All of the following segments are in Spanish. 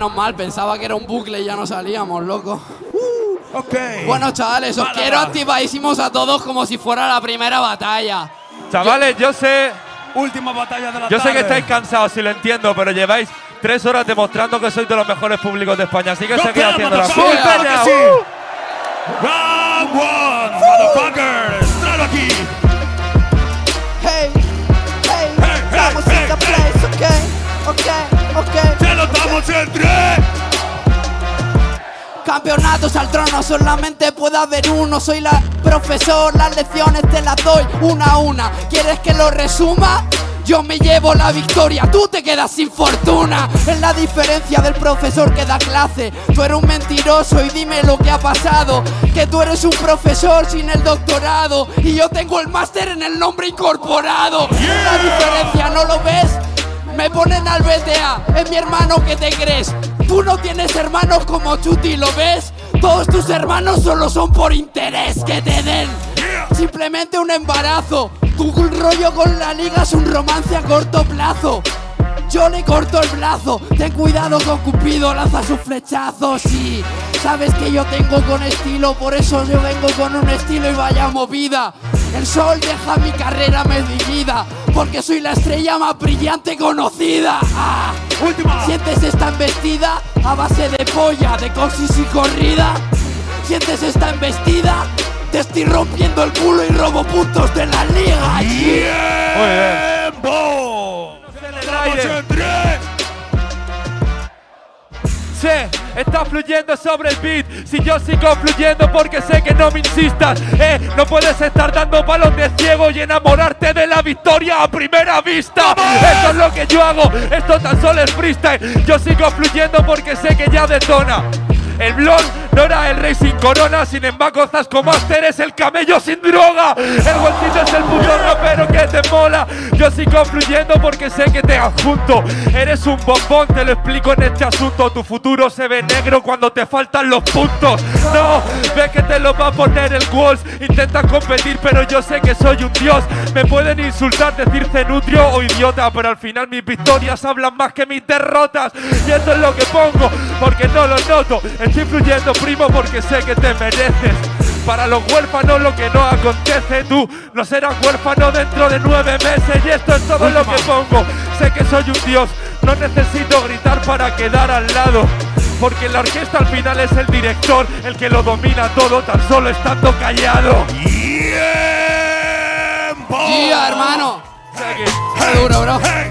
menos mal, pensaba que era un bucle y ya no salíamos, loco. Ok. Bueno, chavales, os Vale, quiero vale. activadísimos a todos como si fuera la primera batalla. Chavales, yo sé, Última batalla de la yo sé tarde. que estáis cansados, si lo entiendo, pero lleváis tres horas demostrando que sois de los mejores públicos de España, así que Go seguid haciendo la full claro que sí. ¡Uh! Round one, motherfuckers. Tráelo aquí. Hey, hey, Hey, hey, hey, place, ok, ok, ok. Campeonatos al trono, solamente puede haber uno. Soy la profesor, las lecciones te las doy una a una. ¿Quieres que lo resuma? Yo me llevo la victoria, tú te quedas sin fortuna. Es la diferencia del profesor que da clase. Tú eres un mentiroso y dime lo que ha pasado. Que tú eres un profesor sin el doctorado. Y yo tengo el máster en el nombre incorporado. La diferencia, ¿no lo ves? Me ponen al BTA, es mi hermano que te crees. Tú no tienes hermanos como Chuti, ¿lo ves? Todos tus hermanos solo son por interés que te den. Simplemente un embarazo. Tu rollo con la liga es un romance a corto plazo. Yo le corto el brazo, ten cuidado con Cupido, lanza sus flechazos y sabes que yo tengo con estilo, por eso yo vengo con un estilo y vaya movida. El sol deja mi carrera medida, porque soy la estrella más brillante conocida. Ah. Última. ¿Sientes esta embestida a base de polla, de coxis y corrida? ¿Sientes esta embestida? Te estoy rompiendo el culo y robo puntos de la liga. yeah. ¡Tiempo! Sé, está fluyendo sobre el beat. Si yo sigo fluyendo porque sé que no me insistas. Eh, no puedes estar dando palos de ciego y enamorarte de la victoria a primera vista. Esto es lo que yo hago. Esto tan solo es freestyle. Yo sigo fluyendo porque sé que ya detona. El blond no era el rey sin corona, sin embargo Zasco Master es el camello sin droga. El bolsillo es el puto rapero que te mola. Yo sigo fluyendo porque sé que te adjunto. Eres un bombón, te lo explico en este asunto. Tu futuro se ve negro cuando te faltan los puntos. No, ves que te lo va a poner el Walls. Intentas competir, pero yo sé que soy un dios. Me pueden insultar, decir cenutrio o idiota, pero al final mis victorias hablan más que mis derrotas. Y esto es lo que pongo, porque no lo noto. Estoy fluyendo, primo, porque sé que te mereces. Para los huérfanos lo que no acontece, tú no serás huérfano dentro de nueve meses. Y esto es todo lo que pongo. Sé que soy un dios, no necesito gritar para quedar al lado. Porque la orquesta al final es el director, el que lo domina todo tan solo estando callado. ¡Tiempo! ¡Yeah, hermano! It. ¡Qué duro, bro! ¡Hey!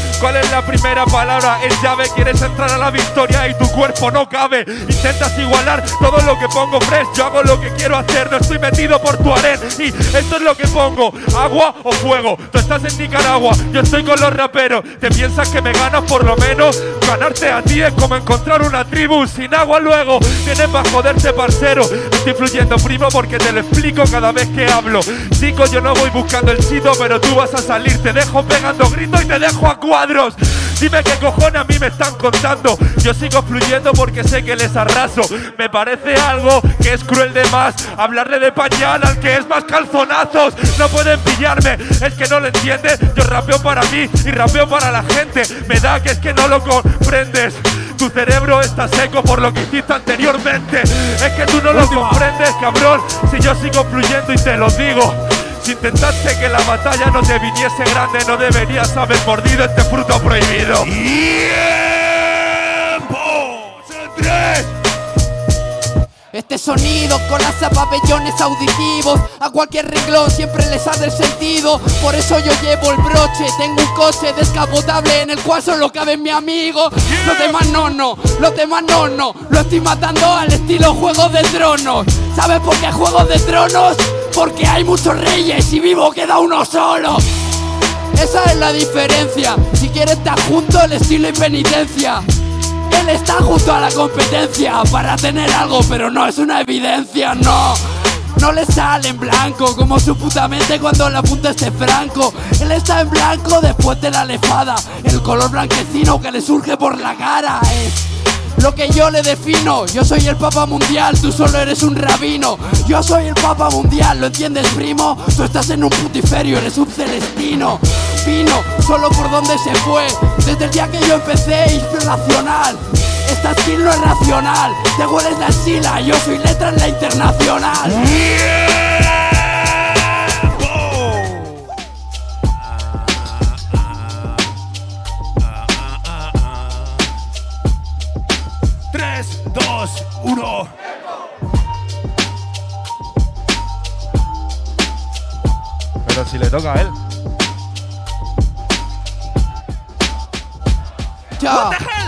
¿cuál es la primera palabra? Es llave, quieres entrar a la victoria y tu cuerpo no cabe. Intentas igualar todo lo que pongo fresh. Yo hago lo que quiero hacer, no estoy metido por tu aren. Y esto es lo que pongo: agua o fuego. Tú estás en Nicaragua, yo estoy con los raperos. ¿Te piensas que me ganas por lo menos? Ganarte a ti es como encontrar una tribu sin agua luego. Vienes para joderte, parcero. Estoy fluyendo, primo, porque te lo explico cada vez que hablo. Chico, yo no voy buscando el chido, pero tú vas a salir. Te dejo pegando gritos y te dejo a Dime qué cojones a mí me están contando. Yo sigo fluyendo porque sé que les arraso. Me parece algo que es cruel de más. Hablarle de pañal al que es más calzonazos. No pueden pillarme, es que no lo entiendes. Yo rapeo para mí y rapeo para la gente. Me da que es que no lo comprendes. Tu cerebro está seco por lo que hiciste anteriormente. Es que tú no lo comprendes, cabrón. Si yo sigo fluyendo y te lo digo. Si intentaste que la batalla no te viniese grande, no deberías haber mordido este fruto prohibido. ¡Tiempo! ¡En tres! Este sonido con las pabellones auditivos A cualquier renglón siempre les ha del sentido Por eso yo llevo el broche Tengo un coche descapotable en el cual solo cabe mi amigo Los demás no, no, los demás no, no Lo estoy matando al estilo Juego de Tronos ¿Sabes por qué Juego de Tronos? Porque hay muchos reyes y vivo queda uno solo esa es la diferencia. Si quieres estar junto, el estilo y penitencia. Él está junto a la competencia para tener algo, pero no es una evidencia, no. No le sale en blanco como su puta mente cuando le apunta este franco. Él está en blanco después de la lefada. El color blanquecino que le surge por la cara es lo que yo le defino. Yo soy el Papa Mundial, tú solo eres un rabino. Yo soy el Papa Mundial, ¿lo entiendes, primo? Tú estás en un putiferio, eres un celestino. Vino solo por donde se fue. Desde el día que yo empecé, inspiracional. Esta skill no es racional. Te hueles la sila, yo soy letra en la internacional. Uno. Pero si le toca a él.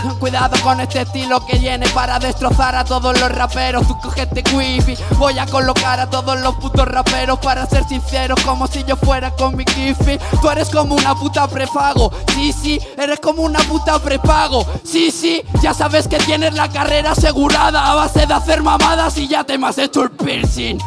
cuidado con este estilo que viene para destrozar a todos los raperos. Tú cogete wifi, voy a colocar a todos los putos raperos para ser sinceros, como si yo fuera con mi kifi. Tú eres como una puta prepago, sí, sí, eres como una puta prepago, sí, sí. Ya sabes que tienes la carrera asegurada a base de hacer mamadas y ya te me has hecho el piercing.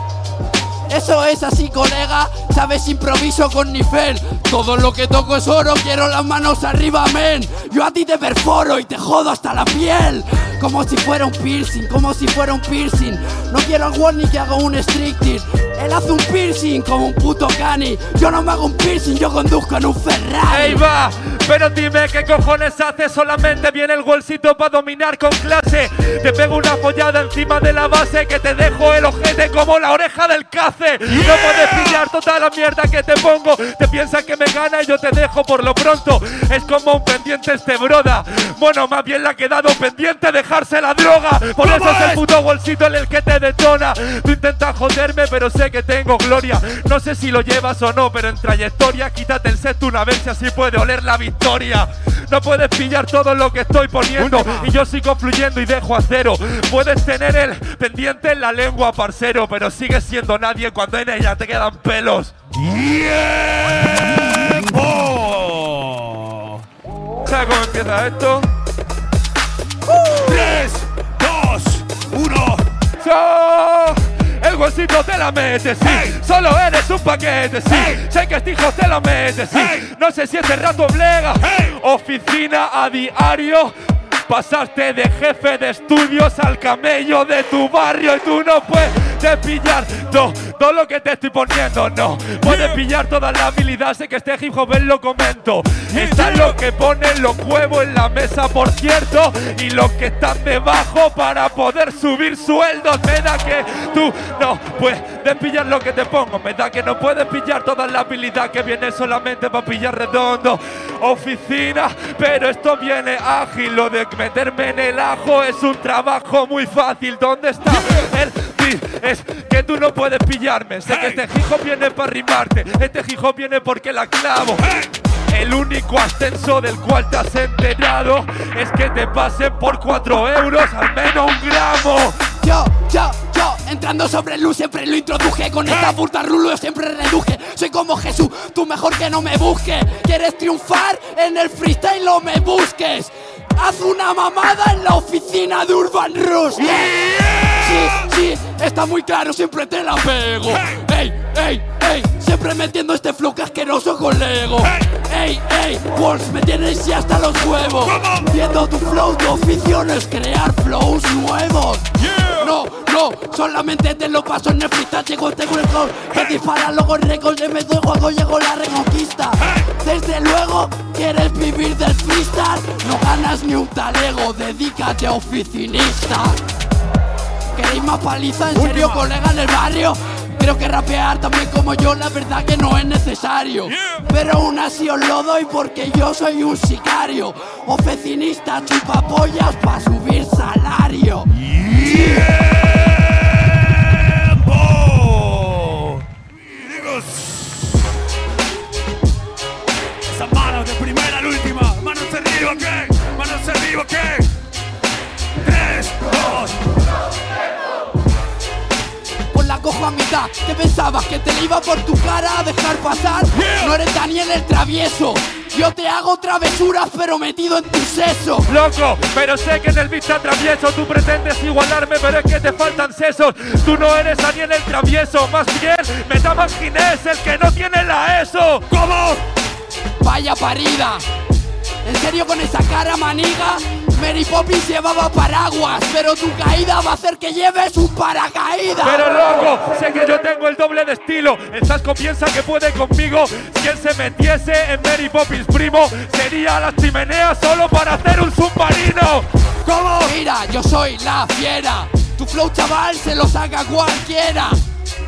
Eso es así, colega. Sabes, improviso con nivel. Todo lo que toco es oro, quiero las manos arriba, men. Yo a ti te perforo y te jodo hasta la piel. Como si fuera un piercing, como si fuera un piercing. No quiero al Warney que haga un stricting. Él hace un piercing como un puto cani. Yo no me hago un piercing, yo conduzco en un Ferrari. ¡Ey, va! Pero dime qué cojones hace, solamente viene el bolsito para dominar con clase. Te pego una follada encima de la base que te dejo el ojete como la oreja del cace. No puedes pillar toda la mierda que te pongo. Te piensas que me gana y yo te dejo por lo pronto. Es como un pendiente este broda. Bueno, más bien le ha quedado pendiente dejarse la droga. Por eso es el puto bolsito en el que te detona. Tú intentas joderme, pero sé que tengo gloria. No sé si lo llevas o no, pero en trayectoria quítate el set una vez si así puede oler la victoria. No puedes pillar todo lo que estoy poniendo y yo sigo fluyendo y dejo a cero. Puedes tener el pendiente en la lengua, parcero, pero sigues siendo nadie cuando en ella te quedan pelos. ¡Tiempo! ¿Sabes cómo empieza esto? Tres, dos, uno. Huesito te la metes, sí. Hey. Solo eres un paquete, sí. Hey. Sé que este hijo te lo metes, sí. Hey. No sé si este rato oblega. Oficina a diario. Pasaste de jefe de estudios al camello de tu barrio y tú no puedes pillar no, todo lo que te estoy poniendo, no. Puedes pillar toda la habilidad, sé que este hip hop lo comento. Está lo que ponen los huevos en la mesa, por cierto, y los que están debajo para poder subir sueldos. Me da que tú no puedes pillar lo que te pongo, me da que no puedes pillar toda la habilidad que viene solamente para pillar redondo. Oficina, pero esto viene ágil, lo de meterme en el ajo es un trabajo muy fácil. ¿Dónde está el Es que tú no puedes pillarme. Sé que este hijo viene para rimarte. Este hijo viene porque la clavo. El único ascenso del cual te has enterado es que te pasen por 4 euros al menos un gramo. Yo, yo, yo, entrando sobre luz siempre lo introduje Con esta puta rulo yo siempre reduje Soy como Jesús, tú mejor que no me busques ¿Quieres triunfar? En el freestyle no me busques Haz una mamada en la oficina de Urban Rush Sí, sí, está muy claro, siempre te la pego. Ey, ey, ey, siempre metiendo este flow que asqueroso con Lego. Ey, ey, Wolves, me tienes ya hasta los huevos. Viendo tu flow, tu oficio no es crear flows nuevos no, no, solamente te lo paso en el freestyle Llego, el gol que dispara luego el récord Le meto el juego, llegó la reconquista Desde luego, ¿quieres vivir del freestyle? No ganas ni un talego, dedícate a oficinista ¿Queréis más paliza? ¿En serio, colega en el barrio? Creo que rapear también como yo, la verdad que no es necesario. Pero aún así os lo doy porque yo soy un sicario. Oficinista, chupapollas para subir salario. ¡Tiempo! Esas manos de primera a la última. Manos arriba, ¿qué? Manos arriba, ¿qué? Tres, dos, Pues la cojo a mitad. ¿Qué pensabas? ¿Que te iba por tu cara a dejar pasar? No eres Daniel el travieso. Yo te hago travesuras pero metido en tu seso. Loco, pero sé que en el beat te atravieso Tú pretendes igualarme, pero es que te faltan sesos Tú no eres Daniel el travieso Más bien, Metaman Ginés, el que no tiene la ESO ¿Cómo? Vaya parida. ¿En serio con esa cara maniga? Mary Poppins llevaba paraguas, pero tu caída va a hacer que lleves un paracaídas. Pero loco, sé que yo tengo el doble de estilo. El Sasco piensa que puede conmigo. Si él se metiese en Mary Poppins primo, sería a la chimenea solo para hacer un submarino. ¿Cómo? Mira, yo soy la fiera. Tu flow chaval se lo saca cualquiera.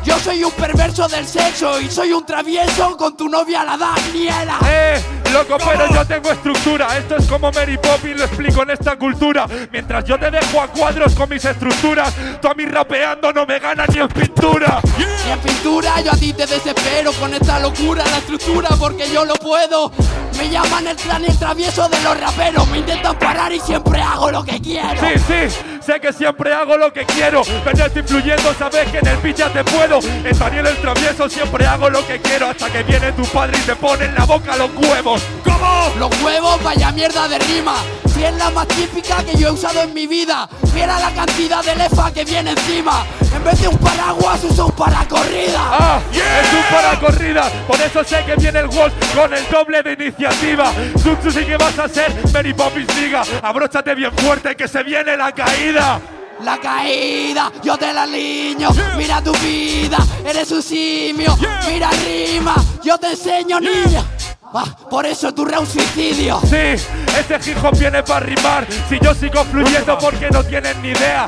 Yo soy un perverso del sexo y soy un travieso con tu novia la Daniela. Eh, loco, pero yo tengo estructura. Esto es como Mary Poppins, lo explico en esta cultura. Mientras yo te dejo a cuadros con mis estructuras, tú a mí rapeando no me ganas ni en pintura. Y en pintura yo a ti te desespero con esta locura, la estructura, porque yo lo puedo. Me llaman el clan el travieso de los raperos. Me intentan parar y siempre hago lo que quiero. Sí, sí, sé que siempre hago lo que quiero. Pero estoy influyendo, sabes que en el beat ya te puedo. En Daniel el travieso siempre hago lo que quiero. Hasta que viene tu padre y te pone en la boca los huevos. ¿Cómo? Los huevos, vaya mierda de rima. Si es la más típica que yo he usado en mi vida. Mira la cantidad de lefa que viene encima. En vez de un paraguas, uso un paracorrida. Ah, es un para corrida. Por eso sé que viene el Wolf con el doble de iniciativa. Tú, tú sí que vas a ser Mary Poppins diga. Abróchate bien fuerte que se viene la caída. La caída, yo te la liño. Mira tu vida, eres un simio. Mira rima, yo te enseño, niña. Ah, por eso tu un suicidio. Sí, este hip hop viene para rimar. Si yo sigo fluyendo porque no tienen ni idea.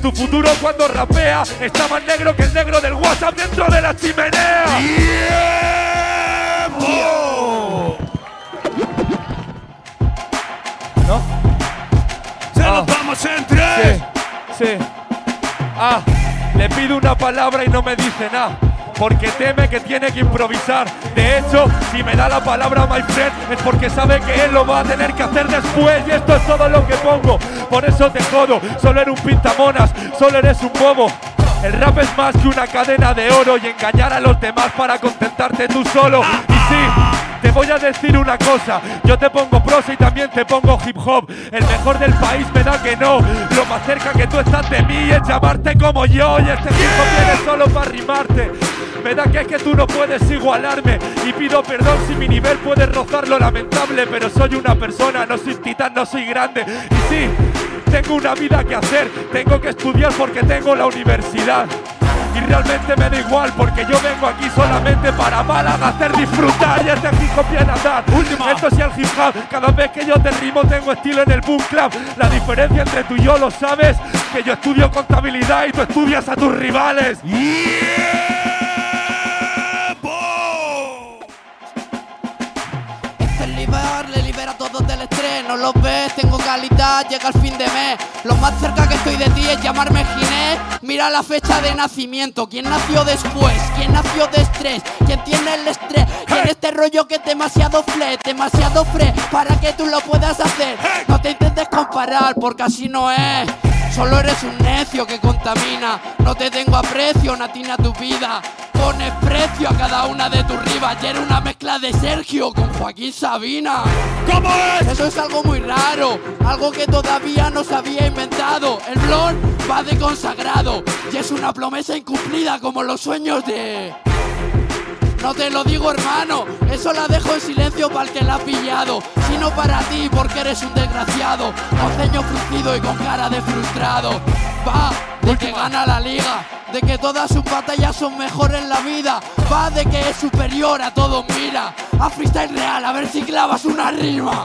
Tu futuro cuando rapea está más negro que el negro del WhatsApp dentro de la chimenea. ¡Tiempo! ¿No? Se Ah. los vamos en tres. Sí, sí. Ah, le pido una palabra y no me dice nada. Porque teme que tiene que improvisar. De hecho, si me da la palabra my friend, es porque sabe que él lo va a tener que hacer después. Y esto es todo lo que pongo. Por eso te jodo. Solo eres un pintamonas, solo eres un bobo. El rap es más que una cadena de oro y engañar a los demás para contentarte tú solo. Y sí, te voy a decir una cosa, yo te pongo prosa y también te pongo hip hop. El mejor del país me da que no. Lo más cerca que tú estás de mí es llamarte como yo. Y este hop viene solo para rimarte. Me da que es que tú no puedes igualarme. Y pido perdón si mi nivel puede rozar lo lamentable. Pero soy una persona, no soy titán, no soy grande. Y sí, tengo una vida que hacer. Tengo que estudiar porque tengo la universidad. Y realmente me da igual porque yo vengo aquí solamente para Málaga hacer disfrutar y este hip hop viene a dar. Última. Esto es el hip hop. Cada vez que yo te rimo tengo estilo en el boom club. La diferencia entre tú y yo lo sabes. Que yo estudio contabilidad y tú estudias a tus rivales. Todos del estrés. No lo ves, tengo calidad, llega el fin de mes. Lo más cerca que estoy de ti es llamarme Ginés. Mira la fecha de nacimiento. ¿Quién nació después? ¿Quién nació de estrés? ¿Quién tiene el estrés? ¿Quién este rollo que es demasiado fle, demasiado fre para que tú lo puedas hacer? No te intentes comparar porque así no es. Solo eres un necio que contamina. No te tengo aprecio, Natina, tu vida. Pones precio a cada una de tus rivas. Y era una mezcla de Sergio con Joaquín Sabina. ¿Cómo es? Eso es algo muy raro, algo que todavía no se había inventado. El blon va de consagrado y es una promesa incumplida como los sueños de. No te lo digo, hermano, eso la dejo en silencio para el que la ha pillado. Sino para ti, porque eres un desgraciado. Con ceño fruncido y con cara de frustrado. Va de que gana la liga, de que todas sus batallas son mejores en la vida. Va de que es superior a todo, mira. A freestyle real, a ver si clavas una rima.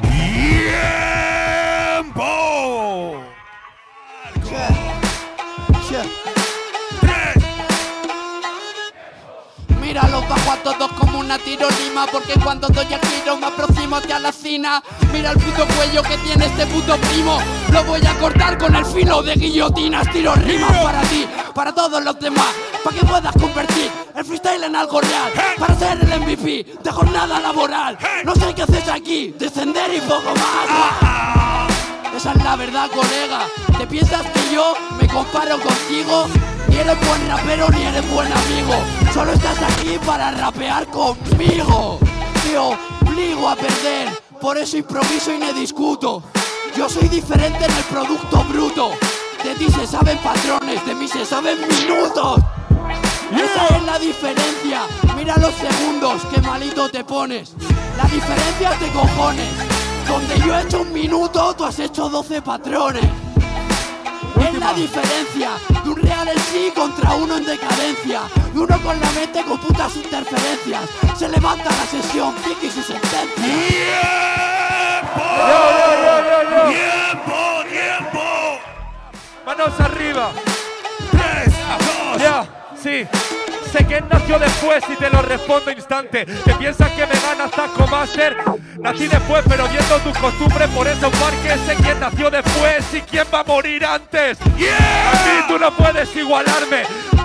A todos como una tirolima Porque cuando doy el giro me aproximo hacia la cina Mira el puto cuello que tiene este puto primo. Lo voy a cortar con el filo de guillotinas Tiro rimas para ti, para todos los demás Para que puedas convertir el freestyle en algo real Para ser el MVP de jornada laboral. No sé qué haces aquí, descender y poco más. Esa es la verdad, colega. ¿Te piensas que yo me comparo contigo? Ni eres buen rapero ni eres buen amigo. Solo estás aquí para rapear conmigo. Te obligo a perder. Por eso improviso y no discuto. Yo soy diferente en el producto bruto. De ti se saben patrones, de mí se saben minutos. Esa es la diferencia. Mira los segundos, qué malito te pones. La diferencia de cojones. Donde yo he hecho un minuto, tú has hecho 12 patrones. La diferencia de un real en sí contra uno en decadencia. De uno con la mente con putas interferencias. Se levanta la sesión, Vicky y su sentencia. ¡Tiempo! ¡Tiempo! ¡Tiempo! Manos arriba. ¡Tres, dos, Ya, sí. Sé quién nació después y te lo respondo instante. ¿Te piensas que me ganas Taco Master? Nací después, pero viendo tus costumbres, por eso parque sé quién nació después y quién va a morir antes. A ti tú no puedes igualarme.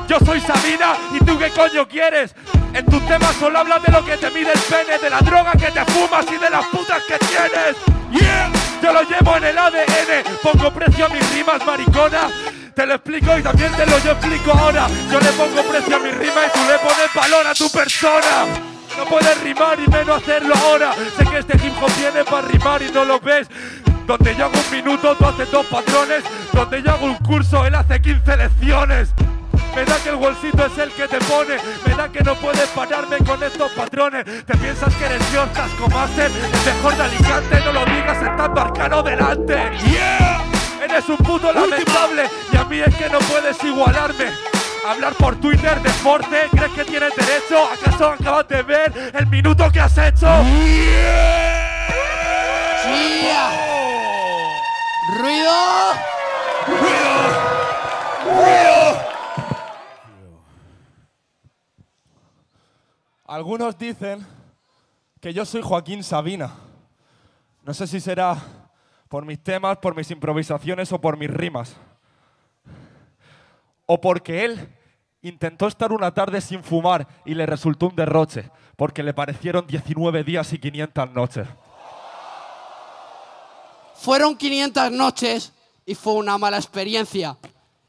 Yo soy Sabina y tú qué coño quieres. En tus temas solo hablas de lo que te mide el pene, de la droga que te fumas y de las putas que tienes. Yeah, yo lo llevo en el ADN. Pongo precio a mis rimas, maricona. Te lo explico y también te lo yo explico ahora. Yo le pongo precio a mi rima y tú le pones valor a tu persona. No puedes rimar y menos hacerlo ahora. Sé que este hip hop viene para rimar y no lo ves. Donde yo hago un minuto, tú haces dos patrones. Donde yo hago un curso, él hace 15 lecciones. Me da que el bolsito es el que te pone. Me da que no puedes pararme con estos patrones. Te piensas que eres Dios, Tasco Master. El mejor de Alicante, no lo digas estando arcano delante. ¡Yeah! Eres un puto lamentable y a mí es que no puedes igualarme. Hablar por Twitter de Force, ¿crees que tienes derecho? ¿Acaso acabas de ver el minuto que has hecho? ¡Chía! ¡Ruido! Algunos dicen que yo soy Joaquín Sabina. No sé si será por mis temas, por mis improvisaciones o por mis rimas. O porque él intentó estar una tarde sin fumar y le resultó un derroche, porque le parecieron 19 días y 500 noches. Fueron 500 noches y fue una mala experiencia.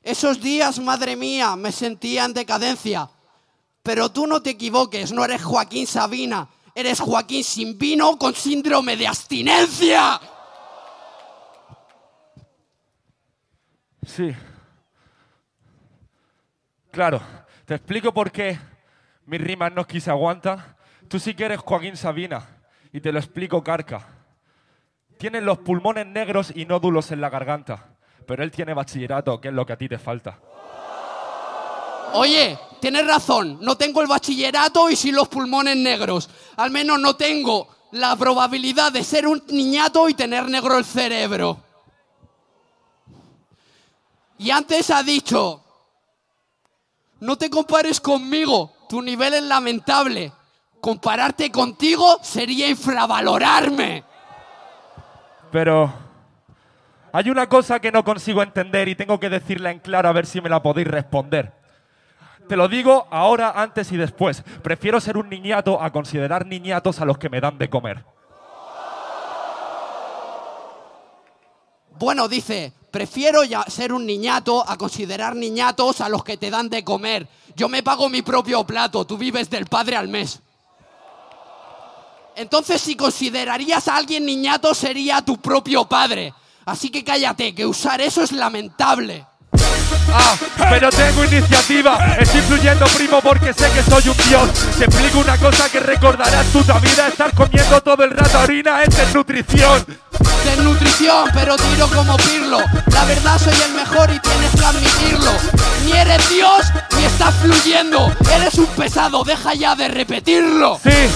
Esos días, madre mía, me sentía en decadencia. Pero tú no te equivoques, no eres Joaquín Sabina, eres Joaquín sin vino con síndrome de abstinencia. Sí. Claro, te explico por qué mis rimas no quise aguanta. Tú sí que eres Joaquín Sabina y te lo explico carca. Tienes los pulmones negros y nódulos en la garganta, pero él tiene bachillerato, que es lo que a ti te falta. Oye, tienes razón, no tengo el bachillerato y sí los pulmones negros. Al menos no tengo la probabilidad de ser un niñato y tener negro el cerebro. Y antes ha dicho, no te compares conmigo, tu nivel es lamentable. Compararte contigo sería infravalorarme. Pero hay una cosa que no consigo entender y tengo que decirla en claro a ver si me la podéis responder. Te lo digo ahora, antes y después. Prefiero ser un niñato a considerar niñatos a los que me dan de comer. Bueno, dice, prefiero ya ser un niñato a considerar niñatos a los que te dan de comer. Yo me pago mi propio plato, tú vives del padre al mes. Entonces, si considerarías a alguien niñato, sería tu propio padre. Así que cállate, que usar eso es lamentable. Ah, pero tengo iniciativa. Estoy fluyendo, primo, porque sé que soy un dios. Te explico una cosa que recordarás toda vida. Estar comiendo todo el rato harina es desnutrición. Desnutrición, pero tiro como Pirlo. La verdad soy el mejor y tienes que admitirlo. Ni eres Dios ni estás fluyendo. Eres un pesado, deja ya de repetirlo. Sí.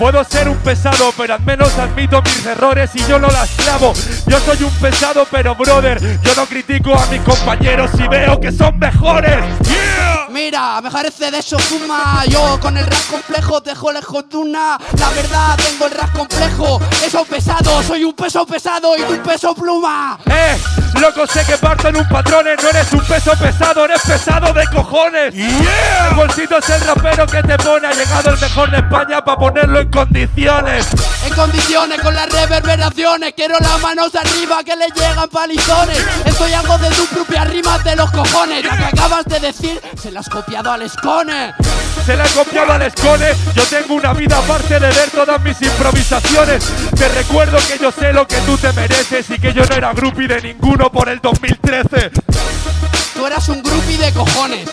Puedo ser un pesado, pero al menos admito mis errores y yo no las clavo. Yo soy un pesado, pero brother, yo no critico a mis compañeros si veo que son mejores. Mira, me parece de eso fuma. Yo con el rap complejo dejo lejos de una. La verdad, tengo el rap complejo. Eso pesado, soy un peso pesado y tú un peso pluma. Eh, loco, sé que parto en un patrones, no eres un peso pesado, eres pesado de cojones. El bolsito es el rapero que te pone, ha llegado el mejor de España para ponerlo en condiciones. En condiciones con las reverberaciones, quiero las manos arriba que le llegan palizones. Estoy algo de tus propias rimas de los cojones. La que acabas de decir, se la has copiado al escone. Se la he copiado al Escone. Yo tengo una vida aparte de ver todas mis improvisaciones. Te recuerdo que yo sé lo que tú te mereces y que yo no era groupie de ninguno por el 2013. tú eras un groupie de cojones.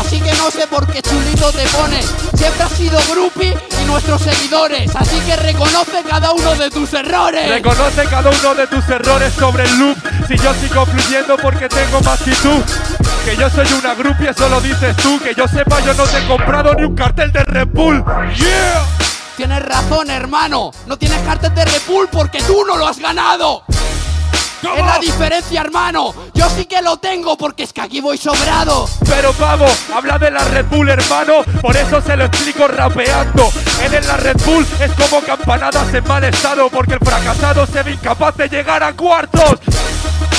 Así que no sé por qué chulito te pones. Siempre has sido groupie y nuestros seguidores. Así que reconoce cada uno de tus errores. Reconoce cada uno de tus errores sobre el loop. Si yo sigo fluyendo porque tengo más actitud. Que yo soy una grupia, eso lo dices tú. Que yo sepa, yo no te he comprado ni un cartel de Red Bull. Yeah. Tienes razón, hermano. No tienes cartel de Repul porque tú no lo has ganado. Es la diferencia, hermano. Yo sí que lo tengo porque es que aquí voy sobrado. Pero pavo, habla de la Red Bull, hermano. Por eso se lo explico rapeando. Él en la Red Bull es como campanadas en mal estado. Porque el fracasado se ve incapaz de llegar a cuartos.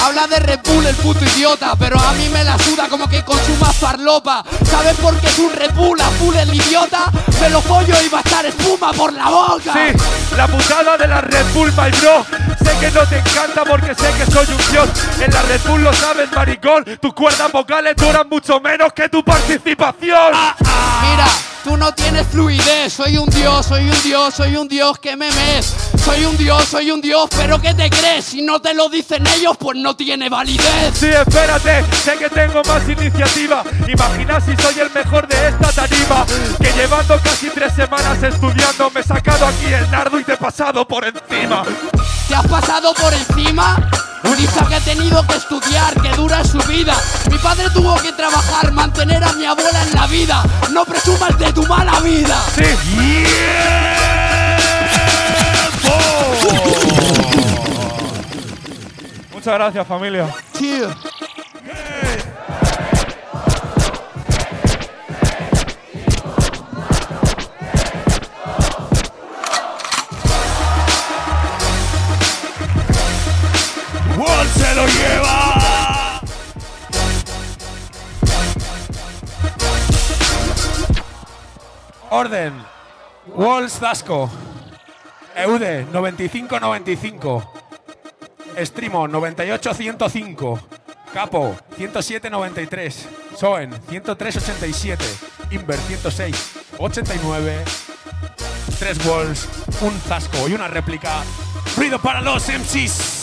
Habla de Red Bull el puto idiota, pero a mí me la suda como que consuma farlopa. ¿Sabes por qué es un Red Bull azul el idiota? Me lo pollo y va a estar espuma por la boca. Sí, la putada de la Red Bull, my bro. Sé que no te encanta porque sé que soy un dios. En la Red Bull lo sabes, maricón. Tus cuerdas vocales duran mucho menos que tu participación. Mira, tú no tienes fluidez. Soy un dios, soy un dios, soy un dios que me mes. Soy un dios, soy un dios, pero ¿qué te crees? Si no te lo dicen ellos, pues no tiene validez. Sí, espérate, sé que tengo más iniciativa. Imagina si soy el mejor de esta tarima. Que llevando casi tres semanas estudiando, me he sacado aquí el nardo y te he pasado por encima. ¿Te has pasado por encima? Dice que he tenido que estudiar, que dura su vida. Mi padre tuvo que trabajar, mantener a mi abuela en la vida. No presumas de tu mala vida. Sí, muchas gracias, familia. Tío. Orden. Walls Dasco. Eude 95-95. Strimo 98-105. Capo 107-93. Soen 103-87. Inver 106-89. Tres Walls, un Zasco y una réplica. Ruido para los MCs.